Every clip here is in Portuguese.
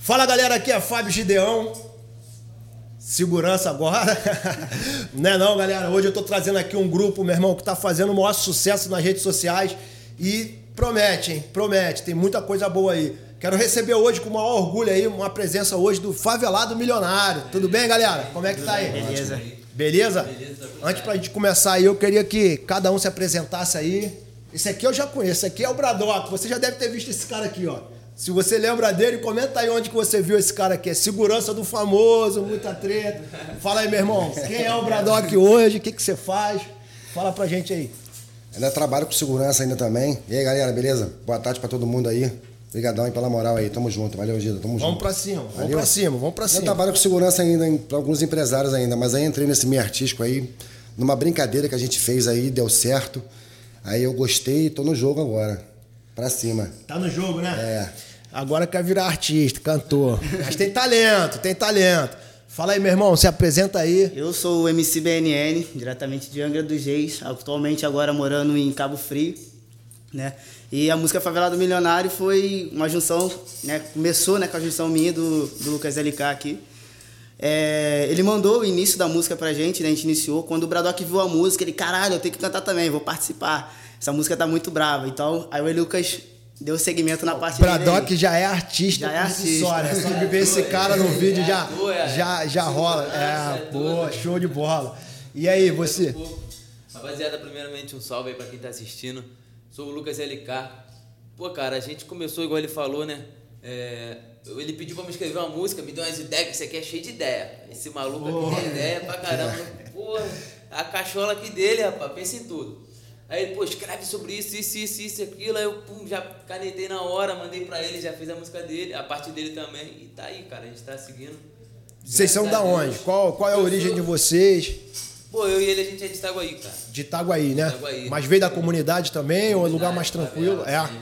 Fala galera, aqui é Fábio Gideão. Segurança agora. não é não, galera. Hoje eu tô trazendo aqui um grupo, meu irmão, que tá fazendo o maior sucesso nas redes sociais e promete, hein? Promete. Tem muita coisa boa aí. Quero receber hoje com o maior orgulho aí uma presença hoje do Favelado Milionário. Tudo bem, galera? Como é que tá aí? Beleza. Beleza? Beleza Antes pra gente começar aí, eu queria que cada um se apresentasse aí. Esse aqui eu já conheço, esse aqui é o Bradock. Você já deve ter visto esse cara aqui, ó. Se você lembra dele, comenta aí onde que você viu esse cara aqui. É segurança do famoso, muita treta. Fala aí, meu irmão. Quem é o Bradock hoje? O que, que você faz? Fala pra gente aí. Ainda trabalho com segurança ainda também. E aí, galera, beleza? Boa tarde pra todo mundo aí. Obrigadão aí pela moral aí. Tamo junto. Valeu, Gida. Tamo vamos junto. Pra cima, vamos Valeu. pra cima, vamos pra cima. Eu trabalho com segurança ainda, para alguns empresários ainda, mas aí entrei nesse meio artístico aí, numa brincadeira que a gente fez aí, deu certo. Aí eu gostei e tô no jogo agora. Pra cima. Tá no jogo, né? É. Agora quer virar artista, cantor. Mas tem talento, tem talento. Fala aí, meu irmão, se apresenta aí. Eu sou o MC BNN, diretamente de Angra dos Reis, atualmente agora morando em Cabo Frio, né? E a música Favelado Milionário foi uma junção, né? Começou né, com a junção minha do, do Lucas LK aqui. É, ele mandou o início da música pra gente, né? A gente iniciou. Quando o Bradock viu a música, ele, caralho, eu tenho que cantar também, vou participar. Essa música tá muito brava. Então, aí o Lucas deu segmento na parte Bradock já é artista já é artista. Só, né? Só de ver esse cara no vídeo já, já, já rola. É, pô, show de bola. E aí, você? Rapaziada, primeiramente um salve aí pra quem tá assistindo. Sou o Lucas LK. Pô, cara, a gente começou, igual ele falou, né? É, ele pediu pra me escrever uma música, me deu umas ideias, que isso aqui é cheio de ideia. Esse maluco aqui tem ideia pra caramba. Pô, a cachola aqui dele, rapaz, pensa em tudo. Aí ele, pô, escreve sobre isso, isso, isso, isso, aquilo. Aí eu, pum, já canetei na hora, mandei pra ele, já fiz a música dele, a parte dele também. E tá aí, cara, a gente tá seguindo. Vocês são da onde? Qual, qual é a eu origem sou... de vocês? Pô, eu e ele, a gente é de Itaguaí, cara. De Itaguaí, né? Itaguaí. Mas veio da comunidade também, ou é lugar mais tranquilo? Favela, é. Sim.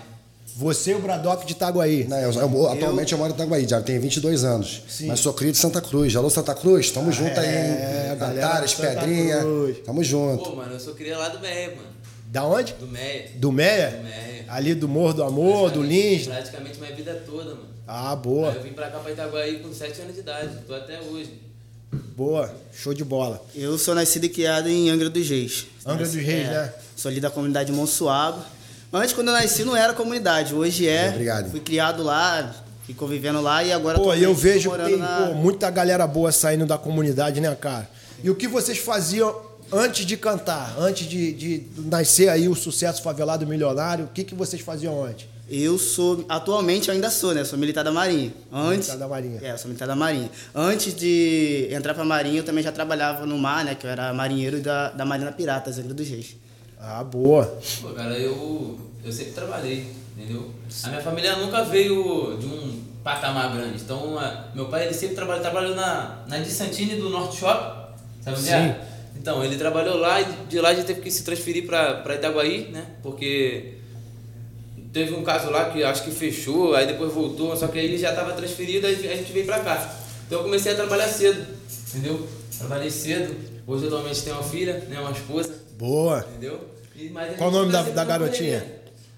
Você e o Bradock de Itaguaí. Não, eu, eu, atualmente eu moro em Itaguaí, já tenho 22 anos. Sim. Mas sou crio de Santa Cruz. Alô, Santa Cruz, tamo ah, junto é, aí. Cantares, Pedrinha. Cruz. Tamo junto. Pô, mano, eu sou cria lá do Meia, mano. Da onde? Do Meia. Do Meia? Do Meia. Ali do Morro do Amor, do Lins? Praticamente minha vida toda, mano. Ah, boa. Aí eu vim pra cá, pra Itaguaí, com 7 anos de idade. Tô até hoje. Boa, show de bola. Eu sou nascido e criado em Angra dos Reis. Angra dos Reis, é, né? Sou ali da comunidade Monsuaba. Mas antes, quando eu nasci, não era comunidade. Hoje é. Obrigado. Fui criado lá, fui convivendo lá e agora Pô, eu vejo que tem na... pô, muita galera boa saindo da comunidade, né, cara? E o que vocês faziam antes de cantar, antes de, de nascer aí o sucesso favelado milionário, o que, que vocês faziam antes? Eu sou, atualmente eu ainda sou, né? Sou militar da Marinha. Antes, militar da Marinha. É, sou militar da Marinha. Antes de entrar pra Marinha, eu também já trabalhava no mar, né? Que eu era marinheiro da, da Marina Piratas, Angra dos Reis. Ah, boa. Pô, cara, eu, eu sempre trabalhei, entendeu? A minha família nunca veio de um patamar grande. Então, a, meu pai, ele sempre trabalhou, trabalhou na, na de Santini do Norte Shop, sabe onde é? Sim. é? Então, ele trabalhou lá e de lá a gente teve que se transferir para Itaguaí, né? Porque teve um caso lá que acho que fechou, aí depois voltou, só que aí ele já estava transferido, aí a gente veio para cá. Então eu comecei a trabalhar cedo, entendeu? Trabalhei cedo. Hoje atualmente tenho uma filha, né, uma esposa. Boa. Entendeu? E, Qual o nome da, da garotinha?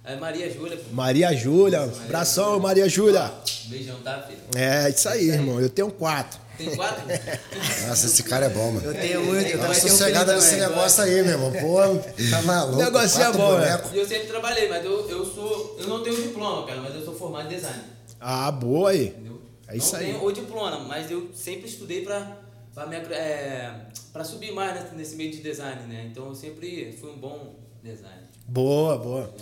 É Maria Júlia. Maria Júlia. Abração, Maria Júlia. Beijão, tá, filho? É, isso aí, irmão. Eu tenho quatro. Tem quatro? Nossa, esse cara é bom, mano. Eu tenho muito, eu também tenho sossegada nesse negócio aí, meu irmão. Pô, tá maluco. O negócio é bom, né? E eu sempre trabalhei, mas eu, eu sou. Eu não tenho diploma, cara, mas eu sou formado em design. Ah, boa aí. Entendeu? É isso não aí. Não tenho o diploma, mas eu sempre estudei pra, pra, me, é, pra subir mais nesse, nesse meio de design, né? Então eu sempre fui um bom designer. Boa, boa.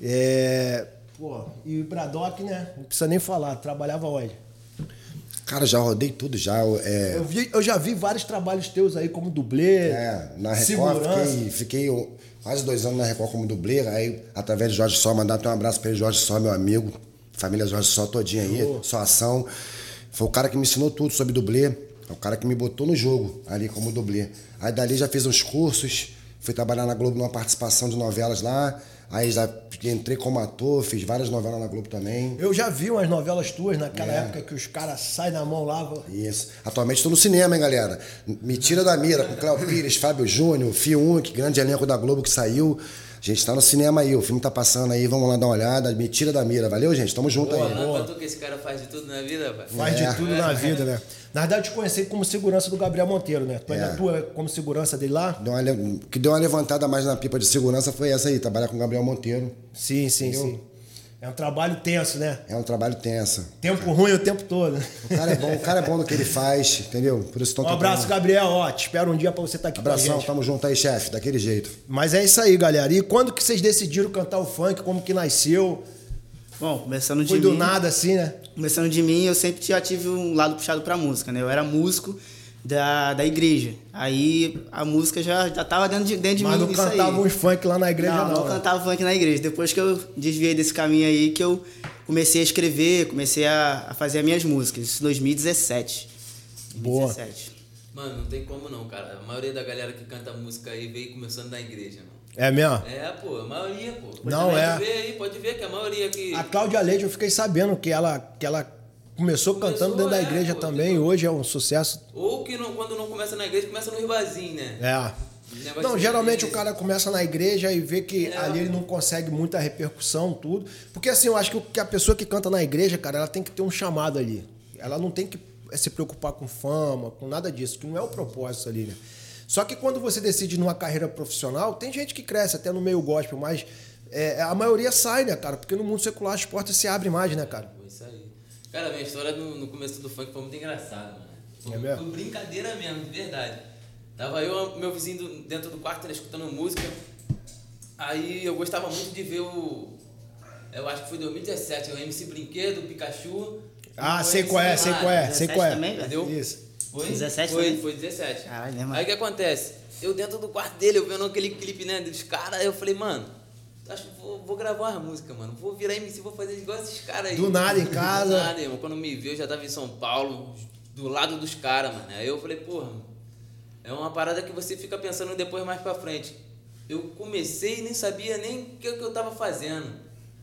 É. é pô, e o Bradock, né? Não precisa nem falar, trabalhava onde? Cara, já rodei tudo já. É... Eu, vi, eu já vi vários trabalhos teus aí como dublê. É, na Record fiquei, fiquei quase dois anos na Record como dublê. Aí, através de Jorge Só, mandar um abraço pra ele, Jorge Só, meu amigo. Família Jorge Só todinha aí, oh. só ação. Foi o cara que me ensinou tudo sobre dublê. É o cara que me botou no jogo ali como dublê. Aí dali já fiz uns cursos, Fui trabalhar na Globo numa participação de novelas lá. Aí já entrei como ator, fiz várias novelas na Globo também. Eu já vi umas novelas tuas naquela é. época que os caras saem na mão lá. Isso. Atualmente estou no cinema, hein, galera? Me tira da mira com Cléo Pires, Fábio Júnior, Fiuk, grande elenco da Globo que saiu. A gente tá no cinema aí, o filme tá passando aí, vamos lá dar uma olhada, me tira da mira, valeu, gente? Tamo junto boa, aí. Boa. tu que esse cara faz de tudo na vida, pai. Faz é. de tudo na vida, né? Na verdade, eu te conheci como segurança do Gabriel Monteiro, né? Tu é. ainda atua como segurança dele lá? Deu uma, que deu uma levantada mais na pipa de segurança foi essa aí, trabalhar com o Gabriel Monteiro. Sim, sim, entendeu? sim. É um trabalho tenso, né? É um trabalho tenso. Tempo ruim o tempo todo. O cara é bom, o cara é bom no que ele faz, entendeu? Por isso Um abraço, Gabriel. Ó, te espero um dia pra você estar tá aqui Abração, com a gente. tamo junto aí, chefe, daquele jeito. Mas é isso aí, galera. E quando que vocês decidiram cantar o funk? Como que nasceu? Bom, começando de Foi mim... do nada, assim, né? Começando de mim, eu sempre já tive um lado puxado pra música, né? Eu era músico da, da igreja. Aí a música já, já tava dentro de, dentro de Mas mim. Mas não cantava uns funk lá na igreja, não. Não, não né? cantava funk na igreja. Depois que eu desviei desse caminho aí, que eu comecei a escrever, comecei a, a fazer as minhas músicas. Isso em 2017. Boa. 2017. Mano, não tem como não, cara. A maioria da galera que canta música aí veio começando da igreja, mano. É mesmo? É, pô, a maioria, pô. Pode Não é. Ver aí, pode ver que a maioria que. A Cláudia Leite, eu fiquei sabendo que ela, que ela começou, começou cantando dentro da é, igreja pô, também, hoje é um sucesso. Ou que não, quando não começa na igreja, começa no ribazinho, né? É. Não, geralmente o cara começa na igreja e vê que É. ali ele não consegue muita repercussão, tudo. Porque assim, eu acho que a pessoa que canta na igreja, cara, ela tem que ter um chamado ali. Ela não tem que eh, se preocupar com fama, com nada disso, que não é o propósito ali, né? Só que quando você decide numa carreira profissional, tem gente que cresce até no meio gospel, mas é, a maioria sai, né, cara? Porque no mundo secular as portas se abrem mais, né, cara? Cara, minha história no, no começo do funk foi muito engraçada, mano. Foi, É mesmo? foi brincadeira mesmo, de verdade. Tava eu e meu vizinho dentro do quarto, né, escutando música. Aí eu gostava muito de ver o. Eu acho que foi 2017, o MC Brinquedo, o Pikachu. Ah, sei qual é, sei qual é, sei 17 qual é. também? Entendeu? Isso. Foi? 17 foi, também? foi 17. Caralho, né, mano? Aí o que acontece? Eu dentro do quarto dele, eu vendo aquele clipe, né, dos caras, eu falei, mano, acho que vou, vou gravar uma música, mano. Vou virar MC, vou fazer igual esses caras aí. Do nada em casa. Do nada, irmão. Quando me viu, eu já tava em São Paulo, do lado dos caras, mano. Aí eu falei, porra, é uma parada que você fica pensando depois mais pra frente. Eu comecei e nem sabia nem o que, eu tava fazendo.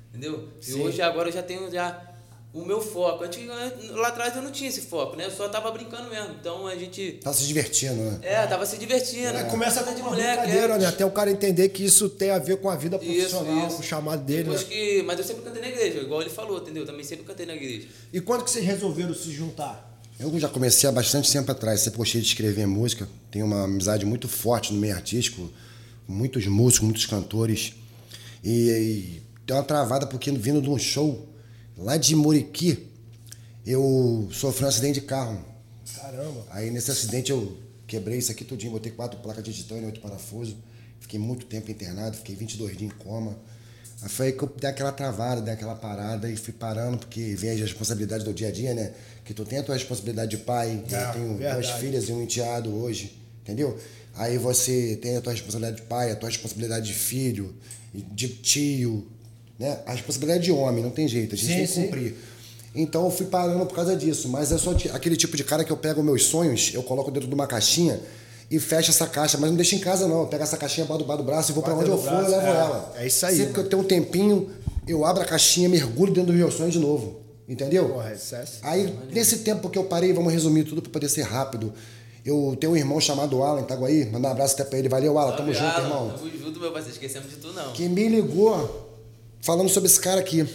Entendeu? Sim. E hoje agora eu já tenho já o meu foco. Antigamente, lá atrás eu não tinha esse foco, né? Eu só tava brincando mesmo. Então a gente. Tá se divertindo, né? É, tava se divertindo. É, começa Coisa com uma brincadeira, né? Até o cara entender que isso tem a ver com a vida profissional, isso. com o chamado dele, Depois né? que, mas eu sempre cantei na igreja, igual ele falou, entendeu? Também sempre cantei na igreja. E quando que vocês resolveram se juntar? Eu já comecei há bastante tempo atrás, sempre gostei de escrever música, tenho uma amizade muito forte no meio artístico, com muitos músicos, muitos cantores. E, e deu uma travada porque vindo de um show lá de Muriqui, eu sofri um acidente de carro. Caramba. Aí nesse acidente eu quebrei isso aqui tudinho, botei quatro placas de titânio, oito parafusos. Fiquei muito tempo internado, fiquei 22 dias em coma. Aí foi aí que eu dei aquela travada, dei aquela parada e fui parando, porque vem as responsabilidades do dia a dia, né? Que tu tem a tua responsabilidade de pai, É, eu tenho verdade. duas filhas e um enteado hoje, entendeu? Aí você tem a tua responsabilidade de pai, a tua responsabilidade de filho, de tio, né? A responsabilidade de homem, não tem jeito, a gente Sim, tem que sim. cumprir. Então eu fui parando por causa disso. Mas sou ti- aquele tipo de cara que eu pego meus sonhos, eu coloco dentro de uma caixinha e fecho essa caixa, mas não deixo em casa não. Eu pego essa caixinha do do braço e vou pra Bota onde eu for, eu levo é. ela. É isso aí, Sempre que mano. eu tenho um tempinho, eu abro a caixinha, mergulho dentro dos meus sonhos de novo. Entendeu? Porra, isso é... Aí, nesse tempo que eu parei, vamos resumir tudo pra poder ser rápido. Eu tenho um irmão chamado Alan, em Itaguaí. Mandar um abraço até pra ele. Valeu, Alan. Tamo Salve, junto, Alan. irmão. Tamo junto, meu parceiro. Esquecemos de tu, não. Que me ligou falando sobre esse cara aqui.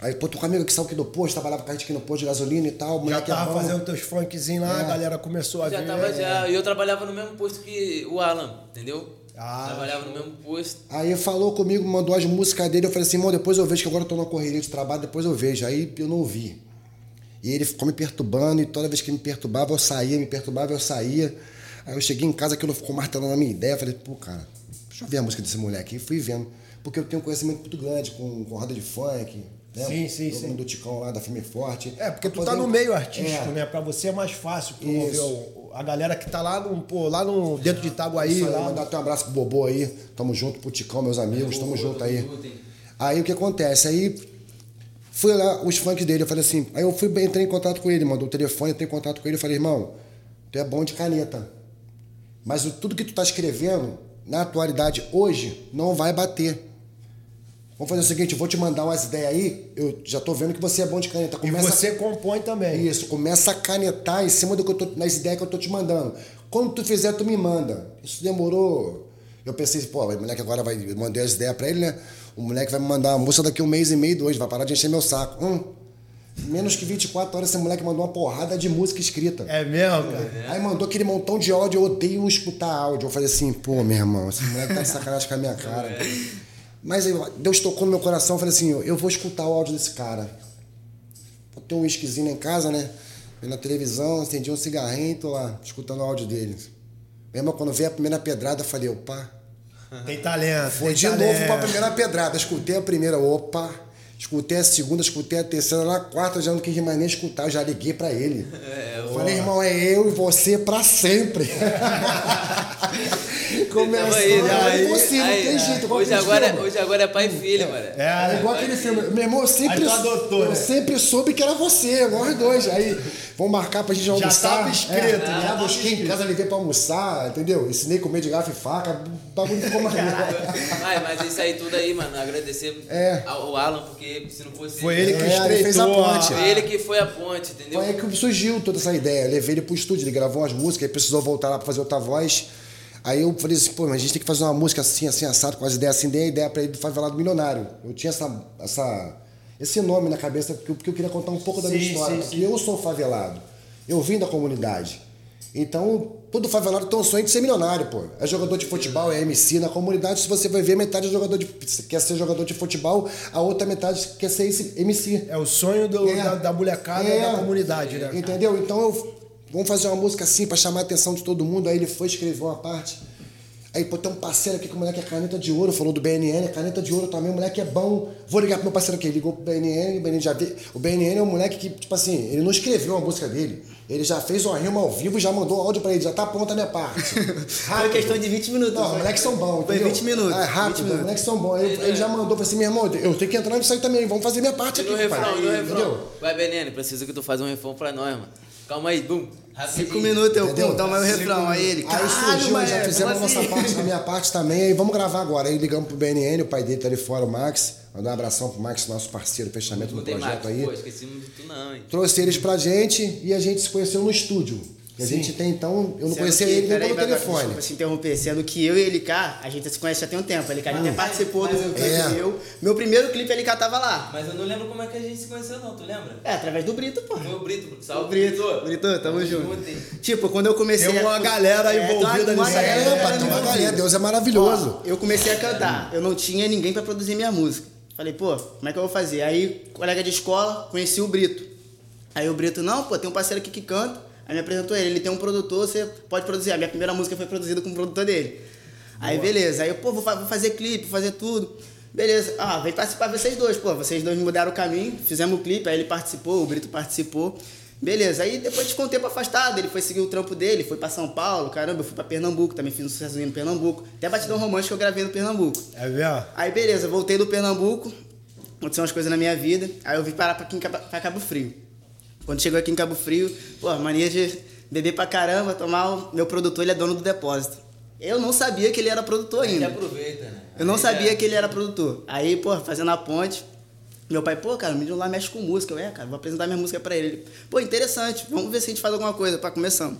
Aí, pô, tô com um amigo que saiu aqui do posto, trabalhava com a gente aqui no posto de gasolina e tal. Já moleque é tava bom. fazendo teus funkzinhos lá, É. a galera começou a Já ver. tava já. E eu trabalhava no mesmo posto que o Alan, entendeu? Ah. Trabalhava no mesmo posto. Aí falou comigo, mandou as músicas dele. Eu falei assim, irmão, depois eu vejo que agora eu tô numa correria de trabalho, depois eu vejo. Aí eu não ouvi. E ele ficou me perturbando, e toda vez que me perturbava, eu saía, me perturbava, eu saía. Aí eu cheguei em casa, aquilo ficou martelando na minha ideia. Eu falei, pô, cara, deixa eu ver a música desse moleque. E fui vendo. Porque eu tenho um conhecimento muito grande com, com roda de funk. Né? Sim, sim, Todo sim. mundo do Ticão lá, da Firme Forte. É, porque tu tá no meio artístico, É. né? Pra você é mais fácil promover o- a galera que tá lá no, pô, lá no, dentro de Itaguaí. Isso aí, lá. mandar até um abraço pro Bobô aí. Tamo junto, pro Ticão, meus amigos, tamo junto aí. Aí o que acontece? Aí fui lá, os funks dele, eu falei assim, aí eu fui, entrei em contato com ele, mandou o telefone, entrei em contato com ele, eu falei, irmão, tu é bom de caneta. Mas tudo que tu tá escrevendo, na atualidade, hoje, não vai bater. Vamos fazer o seguinte, eu vou te mandar umas ideias aí, eu já tô vendo que você é bom de caneta. Começa... E você compõe também. Isso, começa a canetar em cima do que eu tô, nas ideias que eu tô te mandando. Quando tu fizer, tu me manda. Isso demorou. Eu pensei, pô, o moleque agora vai. Eu mandei as ideias pra ele, né? O moleque vai me mandar uma música daqui um mês e meio, dois, vai parar de encher meu saco. Hum, Menos que 24 horas, esse moleque mandou uma porrada de música escrita. É mesmo, cara? Aí mandou aquele montão de áudio, eu odeio escutar áudio. Eu falei assim, pô, meu irmão, esse moleque tá de sacanagem com a minha cara. Mas aí, Deus tocou no meu coração, eu falei assim, eu vou escutar o áudio desse cara. Botei um whiskyzinho em casa, né? Na televisão, acendi um cigarrinho, tô lá, escutando o áudio dele. Mesmo quando veio a primeira pedrada, eu falei, opa. Tem talento. Foi tem de talento. novo pra primeira pedrada. Escutei a primeira, opa. Escutei a segunda, escutei a terceira, na quarta já não quis mais nem escutar, eu já liguei pra ele. É, eu falei, irmão, é eu e você pra sempre. Começou, aí, é impossível, aí, tem jeito. Hoje agora, hoje agora é pai e filho, mano. É, é igual aquele filme. Meu irmão, eu sempre, adotou, eu né? sempre soube que era você, nós dois. Aí, vamos marcar pra gente almoçar. Já tava escrito. É, né? já busquei em casa, levei pra almoçar, entendeu? Ensinei a comer de garfo e faca, o bagulho ficou mais mas, mas isso aí tudo aí, mano, agradecer é. ao Alan, porque se não fosse foi ele que é, ele fez a ponte. Foi ele que foi a ponte, entendeu? Foi aí que surgiu toda essa ideia. Eu levei ele pro estúdio, ele gravou umas músicas, ele precisou voltar lá pra fazer outra voz. Aí eu falei assim, pô, mas a gente tem que fazer uma música assim, assim, assado, com as ideias assim, dei a ideia pra ele do Favelado Milionário. Eu tinha essa, essa, esse nome na cabeça, porque eu, queria contar um pouco da sim, minha história. Sim, porque sim. eu sou favelado. Eu vim da comunidade. Então, todo favelado tem um sonho de ser milionário, pô. É jogador de futebol, é MC. Na comunidade, se você vai ver, metade é jogador de, quer ser jogador de futebol, a outra metade quer ser esse MC. É o sonho do, é. da, da molecada é. da comunidade, né? Entendeu? Então, eu, vamos fazer uma música assim para chamar a atenção de todo mundo. Aí ele foi escrever uma parte. Aí, pô, tem um parceiro aqui que o moleque é caneta de ouro, falou do BNN, caneta de ouro também, o moleque é bom. Vou ligar pro meu parceiro aqui. Ele ligou pro BNN, o BNN já veio. O BNN é um moleque que, tipo assim, ele não escreveu a música dele. Ele já fez uma rima ao vivo e já mandou áudio pra ele, já tá pronta a minha parte. Foi questão de 20 minutos. Não, os moleques são bons. Foi 20 minutos. É rápido, os moleques são bons. Ele, ele já mandou, falou assim, meu irmão, eu tenho que entrar nisso aí também, vamos fazer minha parte e aqui. No refrão, no refrão. Vai, BNN, preciso que tu faça um refrão pra nós, mano. Calma aí, bum. Cinco minutos eu pum, toma o refrão. Aí ele, aí surgiu, já fizemos a nossa assim? parte, a minha parte também. Aí vamos gravar agora. Aí ligamos pro BNN, o pai dele tá ali fora, o Max. Mandar um abração pro Max, nosso parceiro, fechamento do projeto Max, aí. Pô, esquecemos de tu não, hein? Trouxe eles pra gente e a gente se conheceu no estúdio. E a Sim. gente tem, então, eu não sendo conhecia que, ele nem pelo telefone. Desculpa se interromper, sendo que eu e ele cá, a gente se conhece já tem um tempo. Ele cá, a gente ah, participou do meu clipe é. meu. Meu primeiro clipe ele cá tava lá. Mas eu não lembro como é que a gente se conheceu, não, tu lembra? É, através do Brito, pô. Meu Brito, salve. Brito. Brito, tamo, tamo junto. Tipo, quando eu comecei. Tem uma galera é, envolvida nisso. É, tem uma galera, Deus é maravilhoso. Ó, eu comecei a cantar, eu não tinha ninguém pra produzir minha música. Falei, pô, como é que eu vou fazer? Aí, colega de escola, conheci o Brito. Aí o Brito, não, pô, tem um parceiro aqui que canta. Aí me apresentou ele, ele tem um produtor, você pode produzir. A minha primeira música foi produzida com o produtor dele. Aí beleza, aí eu, pô, vou, vou fazer clipe, fazer tudo. Beleza, ah, vem participar vocês dois, pô, vocês dois mudaram o caminho, fizemos o clipe, aí ele participou, o Brito participou. Beleza, aí depois ficou um tempo afastado, ele foi seguir o trampo dele, foi pra São Paulo, caramba, eu fui pra Pernambuco, também fiz um sucessozinho no Pernambuco. Até Batidão Romântico eu gravei no Pernambuco. É mesmo? Aí beleza, voltei do Pernambuco, aconteceu umas coisas na minha vida, aí eu vim parar pra, aqui pra Cabo Frio. Quando chegou aqui em Cabo Frio, pô, mania de beber pra caramba, tomar. O meu produtor, ele é dono do depósito. Eu não sabia que ele era produtor ainda. Ele aproveita, né? Eu não sabia é... que ele era produtor. Aí, pô, fazendo a ponte, meu pai, pô, cara, o menino lá mexe com música. Eu, é, cara, vou apresentar minha música pra ele. ele. Pô, interessante, vamos ver se a gente faz alguma coisa. Pá, começando.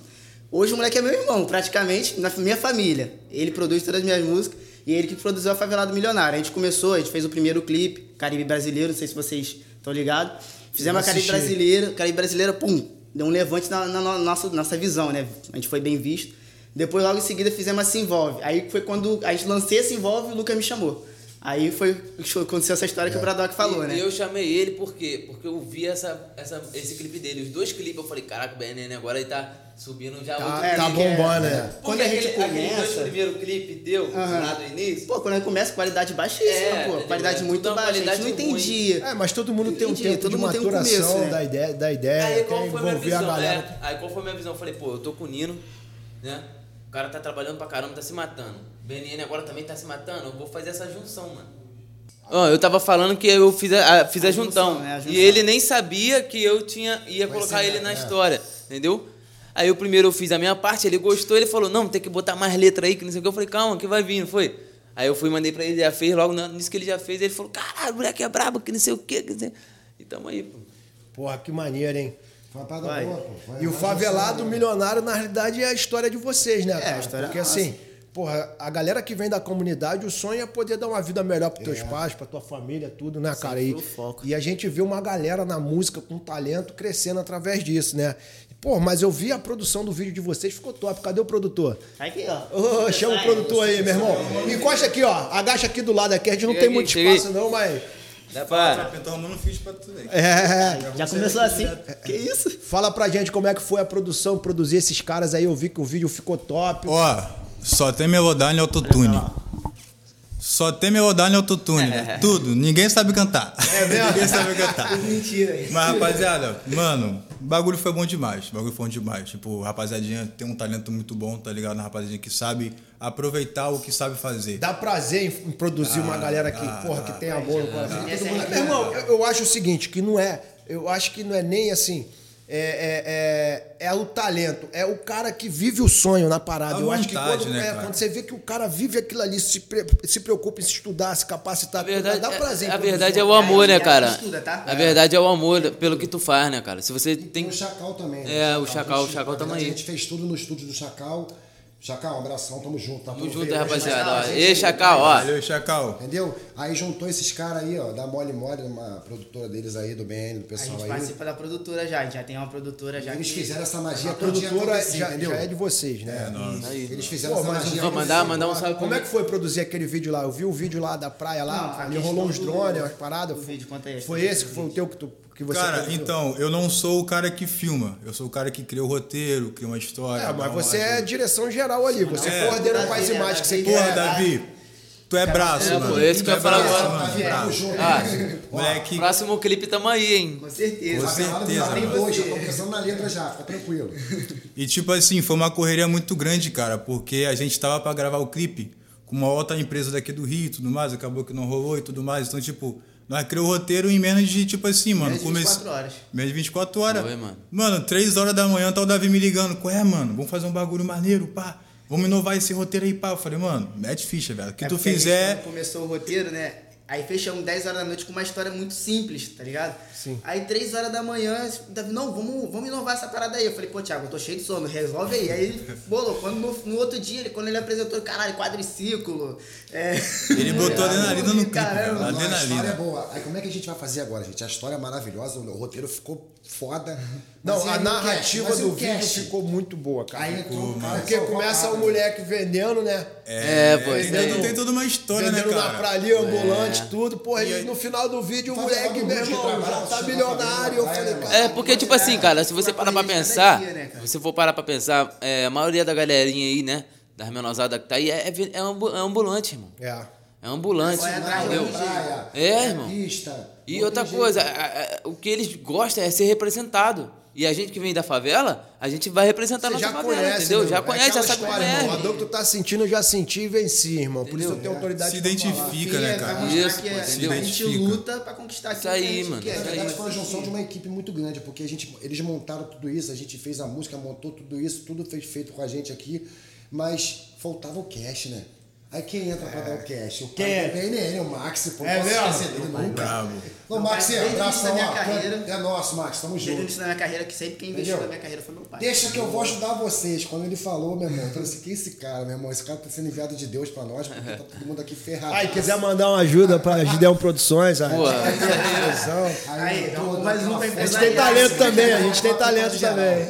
Hoje o moleque é meu irmão, praticamente, na minha família. Ele produz todas as minhas músicas e ele que produziu a Favelado Milionário. A gente começou, a gente fez o primeiro clipe, Caribe Brasileiro, não sei se vocês estão ligados. Fizemos a Caribe Brasileira, Caribe Brasileira, pum, deu um levante na, na, na nossa, nossa visão, né? A gente foi bem visto. Depois, logo em seguida, fizemos a Se Envolve. Aí foi quando a gente lancei a Se Envolve e o Lucas me chamou. Aí foi aconteceu essa história é. que o é. Bradock falou, e, né? E eu chamei ele por quê? Porque eu vi essa, essa, esse clipe dele. Os dois clipes eu falei, caraca, o BNN agora ele tá subindo já tá, outro é, Tá bombando, né? Quando a gente aquele, começa... Aquele primeiro clipe deu, uhum. lá do início... Pô, quando a gente começa, qualidade baixíssima, é, pô. Qualidade muito baixa, a gente não entendia. É, mas todo mundo tem um tempo todo de maturação um começo, né? da ideia, da ideia aí, qual foi minha visão, a galera. É, aí qual foi a minha visão? Eu falei, pô, eu tô com o Nino, né? O cara tá trabalhando pra caramba, tá se matando. BNN agora também tá se matando, eu vou fazer essa junção, mano. Oh, eu tava falando que eu fiz a, fiz a, a juntão. Junção, né? a junção. E ele nem sabia que eu tinha ia Vai colocar ele na é. história, entendeu? Aí o primeiro eu fiz a minha parte, ele gostou, ele falou, não, tem que botar mais letra aí, que não sei o que. Eu falei, calma, que vai vir, não foi? Aí eu fui, mandei pra ele, já fez, logo nisso que ele já fez, ele falou, caralho, o moleque é brabo, que não sei o quê. Que não sei... E tamo aí, pô. Porra, que maneiro, hein? Vai. boa, pô. Foi E o favelado milionário, na realidade, é a história de vocês, né, cara? a história Porque nossa. assim, porra, a galera que vem da comunidade, o sonho é poder dar uma vida melhor pros É. teus pais, pra tua família, tudo, né, cara? E, e a gente vê uma galera na música com talento crescendo através disso, né? Pô, mas eu vi a produção do vídeo de vocês, ficou top. Cadê o produtor? Tá aqui, ó. Ô, chama o produtor aí, meu irmão. Encosta aqui, ó. Agacha aqui do lado aqui. A gente não tem muito aí. espaço, não, mas. Dá pra. Eu tô arrumando ficha pra tudo aí. É. Já começou assim? Que isso? Fala pra gente como é que foi a produção, produzir esses caras aí. Eu vi que o vídeo ficou top. Ó, só tem Melodyne e Autotune. Só tem Melodyne e Autotune. né? Tudo. Ninguém sabe cantar. É mesmo? Ninguém sabe cantar. Mentira. Mas, rapaziada, mano, o bagulho foi bom demais. O bagulho foi bom demais. Tipo, rapaziadinha tem um talento muito bom, tá ligado? Uma rapaziadinha que sabe aproveitar o que sabe fazer. Dá prazer em produzir uma galera que, dá, porra, que tem amor no coração. Todo mundo- é Meu irmão, eu, eu acho o seguinte, que não é. Eu acho que não é nem assim. É, é, é, é o talento, é o cara que vive o sonho na parada. A eu acho que vontade, quando, né, é, cara? quando você vê que o cara vive aquilo ali, se, pre- se preocupa em se estudar, se capacitar, A verdade, dá prazer. em a produzir verdade é o amor, né, Aí, cara? estuda, tá? A verdade é o amor pelo que tu faz, né, cara? Se você Tem tem. o Chacal também. né? É, o Chacal, a o Chacal tamo verdade, aí. A gente fez tudo no estúdio do Chacal. Chacal, um abração, tamo junto. Tá Tamo Tudo junto, rapaziada. Ei, Chacal, ó. Valeu, Chacal. Entendeu? Aí juntou esses caras aí, ó, da Mole Mole, uma produtora deles aí, do BN, do A pessoal gente aí. participa da produtora já, a gente já tem uma produtora já. Eles que- fizeram essa magia A produtora já, entendeu? já é de vocês, né? Aí. Eles fizeram Pô, essa magia Vou mandar, mandar um salve Como é que foi produzir aquele vídeo lá? Eu vi o vídeo lá da praia lá, Não, a ali rolou uns drones, umas paradas. o vídeo, conta aí a Foi esse que foi o teu que, tu, que você Cara, produziu? então, eu não sou o cara que filma. Eu sou o cara que cria o roteiro, cria uma história. É, mas uma você é direção geral ali. Você É. coordena quais imagens que você Porra, quer. Davi, tu é braço, É, mano. esse Tu que eu é ia falar braço, agora. Ah, Moleque, Próximo clipe tamo aí, hein? Com certeza. Com certeza, Já tem mano. dois, já tô pensando na letra já, fica tranquilo. E tipo assim, foi uma correria muito grande, cara, porque a gente tava pra gravar o clipe com uma outra empresa daqui do Rio e tudo mais, acabou que não rolou e tudo mais. Então, tipo, nós criamos o roteiro em menos de, tipo assim, mano. Menos de 24 horas. Menos de 24 horas. Foi, mano. Mano, 3 horas da manhã tá o Davi me ligando. Qual é, mano? Vamos fazer um bagulho maneiro, pá. Vamos inovar esse roteiro aí, pá. Eu falei, mano, mete ficha, velho. O que É tu gente, fizer. quando começou o roteiro, né? Aí fechamos 10 horas da noite com uma história muito simples, tá ligado? Sim. Aí 3 horas da manhã, Davi, não, vamos, vamos inovar essa parada aí. Eu falei, pô, Thiago, eu tô cheio de sono, resolve aí. Aí ele bolou. Quando no, no outro dia, ele- quando ele apresentou, caralho, quadriciclo. É... Ele botou adrenalina no Caramba, velho. Não, a história é Adrenalina. boa. Aí como é que a gente vai fazer agora, gente? A história é maravilhosa, o roteiro ficou foda. Não, Mas e a narrativa cast? Do vídeo cast? ficou muito boa, cara. Aí um cara Porque começa o moleque vendendo, né? É, pô, tem, isso aí. tudo- tem toda uma história, né, vendendo na cara? praia ali, ambulante, tudo. Porra, E aí- no final do vídeo o Tá moleque, meu irmão, tá você tá milionário. Eu falei, cara. É, porque, tipo assim, cara, se você parar pra pensar, né, cara? se for parar pra pensar, é, a maioria da galerinha aí, né, das menosadas que tá aí, é, é, é é ambulante, irmão. É. É ambulante, atrás entendeu? praia, É, irmão. pista. E outra coisa, jeito. a- a- o que eles gostam é ser representado. E a gente que vem da favela, a gente vai representar a Você nossa já favela, conhece, entendeu? né, Já conhece, já aquela sabe como história, é. irmão. A dor que tu tá sentindo, eu já senti e venci, irmão. Por isso eu tenho autoridade Se identifica, né, Vai cara? Isso, que pô, a, entendeu? a gente Identifica. luta pra conquistar Isso aí, a mano, quer. Isso tá ligado? foi uma junção de uma equipe muito grande, porque a gente, eles montaram tudo isso, a gente fez a música, montou tudo isso, tudo foi feito com a gente aqui, mas faltava o cash, né? Aí quem entra pra dar o cash? O Quem é? O PNN, o Max, pô, É mesmo? esquecer dele nunca. Bravo. Ô, Max, Desde o início abração, da minha ó, carreira- é nosso, Max, tamo Desde o junto. início da minha carreira, que sempre quem investiu Entendeu? na minha carreira foi meu pai. Deixa que eu vou ajudar vocês. Quando ele falou, meu irmão, eu falei assim, quem é esse cara, meu irmão? Esse cara tá sendo enviado de Deus pra nós, porque tá todo mundo aqui ferrado. Aí, quiser mandar uma ajuda pra Gideon Produções. Aí, pô, mais um pra A gente tem talento também, a gente tem talento também.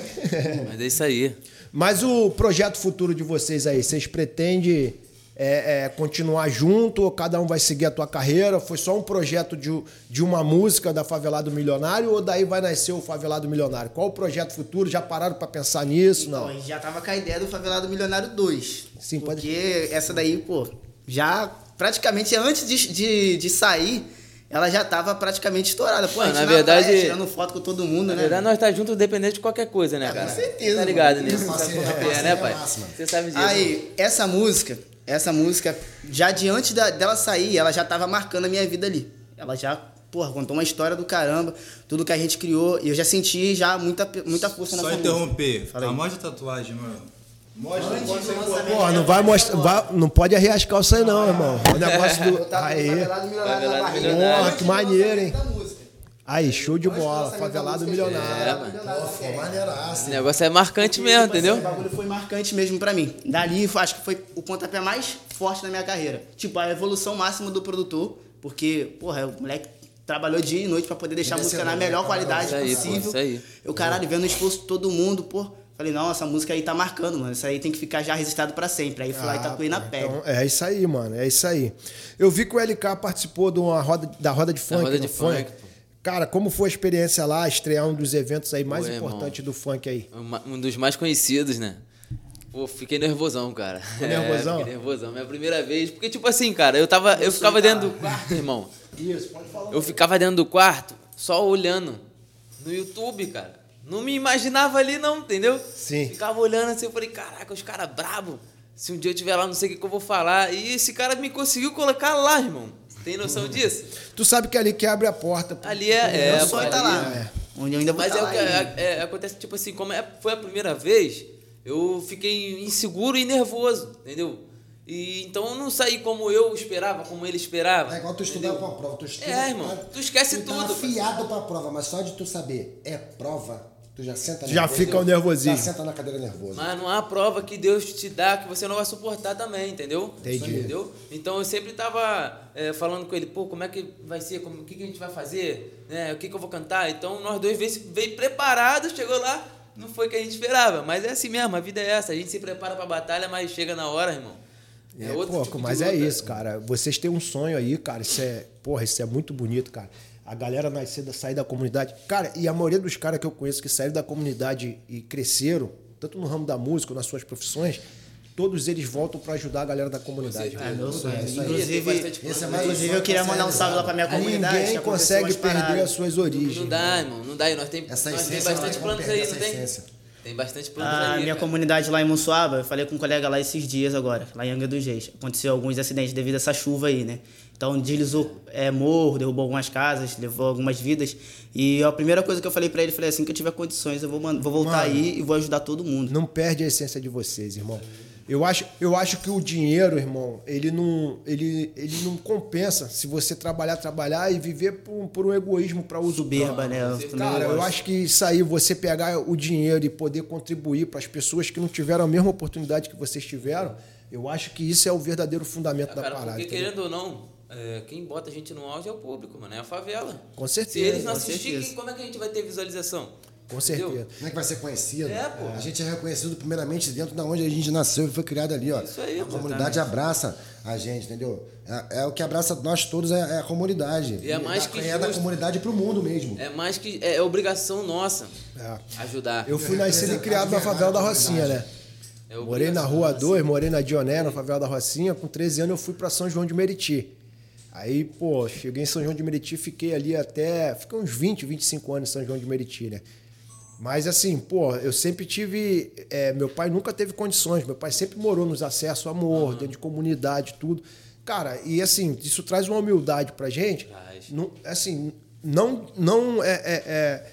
Mas é isso aí. Mas o projeto futuro de vocês aí, vocês pretendem é, é, continuar junto ou cada um vai seguir a tua carreira? Foi só um projeto de, de uma música da Favelado Milionário ou daí vai nascer o Favelado Milionário? Qual o projeto futuro? Já pararam pra pensar nisso? Então, a Não. gente já tava com a ideia do Favelado Milionário 2. Sim, pode- Porque essa daí, pô, já praticamente antes de, de, de sair, ela já tava praticamente estourada. Pô, a Mano, gente na verdade- praia, tirando foto com todo mundo, Na né? verdade, nós tá juntos independente de qualquer coisa, né, cara? com certeza, Tá ligado mano. nisso? Sabe é é, parceria né, pai? máxima. Você sabe disso. Aí, essa música, essa música, já diante da- dela sair, ela já tava marcando a minha vida ali. Ela já porra, contou uma história do caramba, tudo que a gente criou, e eu já senti já muita, muita força Só nessa interromper. música. Fala aí. A mostra a tatuagem, mano. Mostra, Antes pode do ser não vai mostrar. vai- não pode arrear as calças aí, não, irmão. O negócio do. Com Aí. Porra, que maneiro, hein? Aí, show de bola. Favelado milionário. É, maneiraço. Esse hein? negócio é marcante mesmo, tipo assim, entendeu? Esse bagulho foi marcante mesmo pra mim. Dali, acho que foi o pontapé mais forte na minha carreira. Tipo, a evolução máxima do produtor, porque, porra, o moleque trabalhou dia e noite pra poder deixar a música na Merecedor, melhor né? qualidade Isso possível. isso aí. Eu, caralho, vendo o esforço de todo mundo, pô. Falei, não, essa música aí tá marcando, mano. Isso aí tem que ficar já registrado pra sempre. Aí fui lá e tatuei na pele. então, é isso aí, mano. É isso aí. Eu vi que o LK participou de uma roda, da roda de funk. roda não de foi? funk, pô. Cara, como foi a experiência lá, estrear um dos eventos aí mais irmão. importantes do funk aí? Um dos mais conhecidos, né? Pô, fiquei nervosão, cara. Ficou nervosão? É, fiquei nervosão. Minha primeira vez. Porque, tipo assim, cara, eu tava. Eu ficava dentro do quarto, irmão. Isso, pode falar. Eu ficava dentro do quarto só olhando no YouTube, cara. Não me imaginava ali, não, entendeu? Sim. Ficava olhando assim, eu falei, caraca, os caras brabo. Se um dia eu tiver lá, não sei o que, que eu vou falar. E esse cara me conseguiu colocar lá, irmão. Tem noção disso? Tu sabe que ali que abre a porta. pô. Ali é. é Meu sonho tá lá. é- Onde eu ainda Mas tá é o lá que é- é- acontece, tipo assim, como é- foi a primeira vez, eu fiquei inseguro e nervoso, entendeu? E então eu não saí como eu esperava, como ele esperava. É igual tu estudar pra uma prova. Tu estuda, É, irmão, tu esquece tu tá tudo, afiado pra prova, mas só de tu saber é prova, tu já senta Já nervoso. fica o nervosinho. Já senta na cadeira nervoso. Mas não há prova que Deus te dá que você não vai suportar também, entendeu? Entendi. Entendeu? Então eu sempre tava é, falando com ele, pô, como é que vai ser, como, o que, que a gente vai fazer, né? O que, que eu vou cantar? Então nós dois veio, veio preparados, chegou lá, não foi o que a gente esperava. Mas é assim mesmo, a vida é essa. A gente se prepara pra batalha, mas chega na hora, irmão. É, É, outro pô, tipo de mas é isso, cara. Vocês têm um sonho aí, cara. Isso é, porra, isso é muito bonito, cara. A galera nascer, da- sair da comunidade. Cara, e a maioria dos caras que eu conheço que saíram da comunidade e cresceram, tanto no ramo da música ou nas suas profissões, todos eles voltam pra ajudar a galera da comunidade. É. Inclusive, Esse é aí. inclusive eu queria mandar um salve lá pra minha comunidade. Ninguém consegue perder as suas origens. Não dá, irmão, não dá. E nós tem, Essa nós tem não bastante tem como planos aí, não tem? Tem bastante planos A aí. minha cara. comunidade lá em Monsuaba, eu falei com um colega lá esses dias agora, lá em Angra dos Reis. Aconteceu alguns acidentes devido a essa chuva aí, né? Então deslizou é, morro, derrubou algumas casas, levou algumas vidas. E a primeira coisa que eu falei pra ele, falei assim, que eu tiver condições, eu vou, vou voltar Mano. aí e vou ajudar todo mundo. Não perde a essência de vocês, irmão. Eu acho, eu acho que o dinheiro, irmão, ele não, ele, ele não compensa se você trabalhar, trabalhar e viver por, por um egoísmo para uso Soberba, né? Eu Cara, eu acho que isso aí, você pegar o dinheiro e poder contribuir para as pessoas que não tiveram a mesma oportunidade que vocês tiveram, eu acho que isso é o verdadeiro fundamento da Cara, parada. porque querendo ou não, é, quem bota a gente no auge é o público, mano, é a favela. Com certeza, Se eles não assistirem, como é que a gente vai ter visualização? Com Entendeu? certeza. Como é que vai ser conhecido? É, pô. A gente é reconhecido primeiramente dentro da onde a gente nasceu e foi criado ali, ó. Isso aí, a comunidade abraça a gente, entendeu? É, é o que abraça nós todos, é, é a comunidade. E é mais da, que é da justo. comunidade pro mundo mesmo. É mais que. É obrigação nossa É. ajudar. Eu fui nascido e criado na favela da Rocinha, né? É Morei na Rua nossa. 2, morei na Dioné, na favela da Rocinha. Com 13 anos eu fui pra São João de Meriti. Aí, pô, cheguei em São João de Meriti, fiquei ali até. Fiquei uns 20, 25 anos em São João de Meriti, né? Mas assim, pô, eu sempre tive. é, meu pai nunca teve condições. Meu pai sempre morou nos acessos a morro, dentro de comunidade, tudo. Cara, e assim, isso traz uma humildade pra gente. Traz. Não, assim, não, não é, é- é-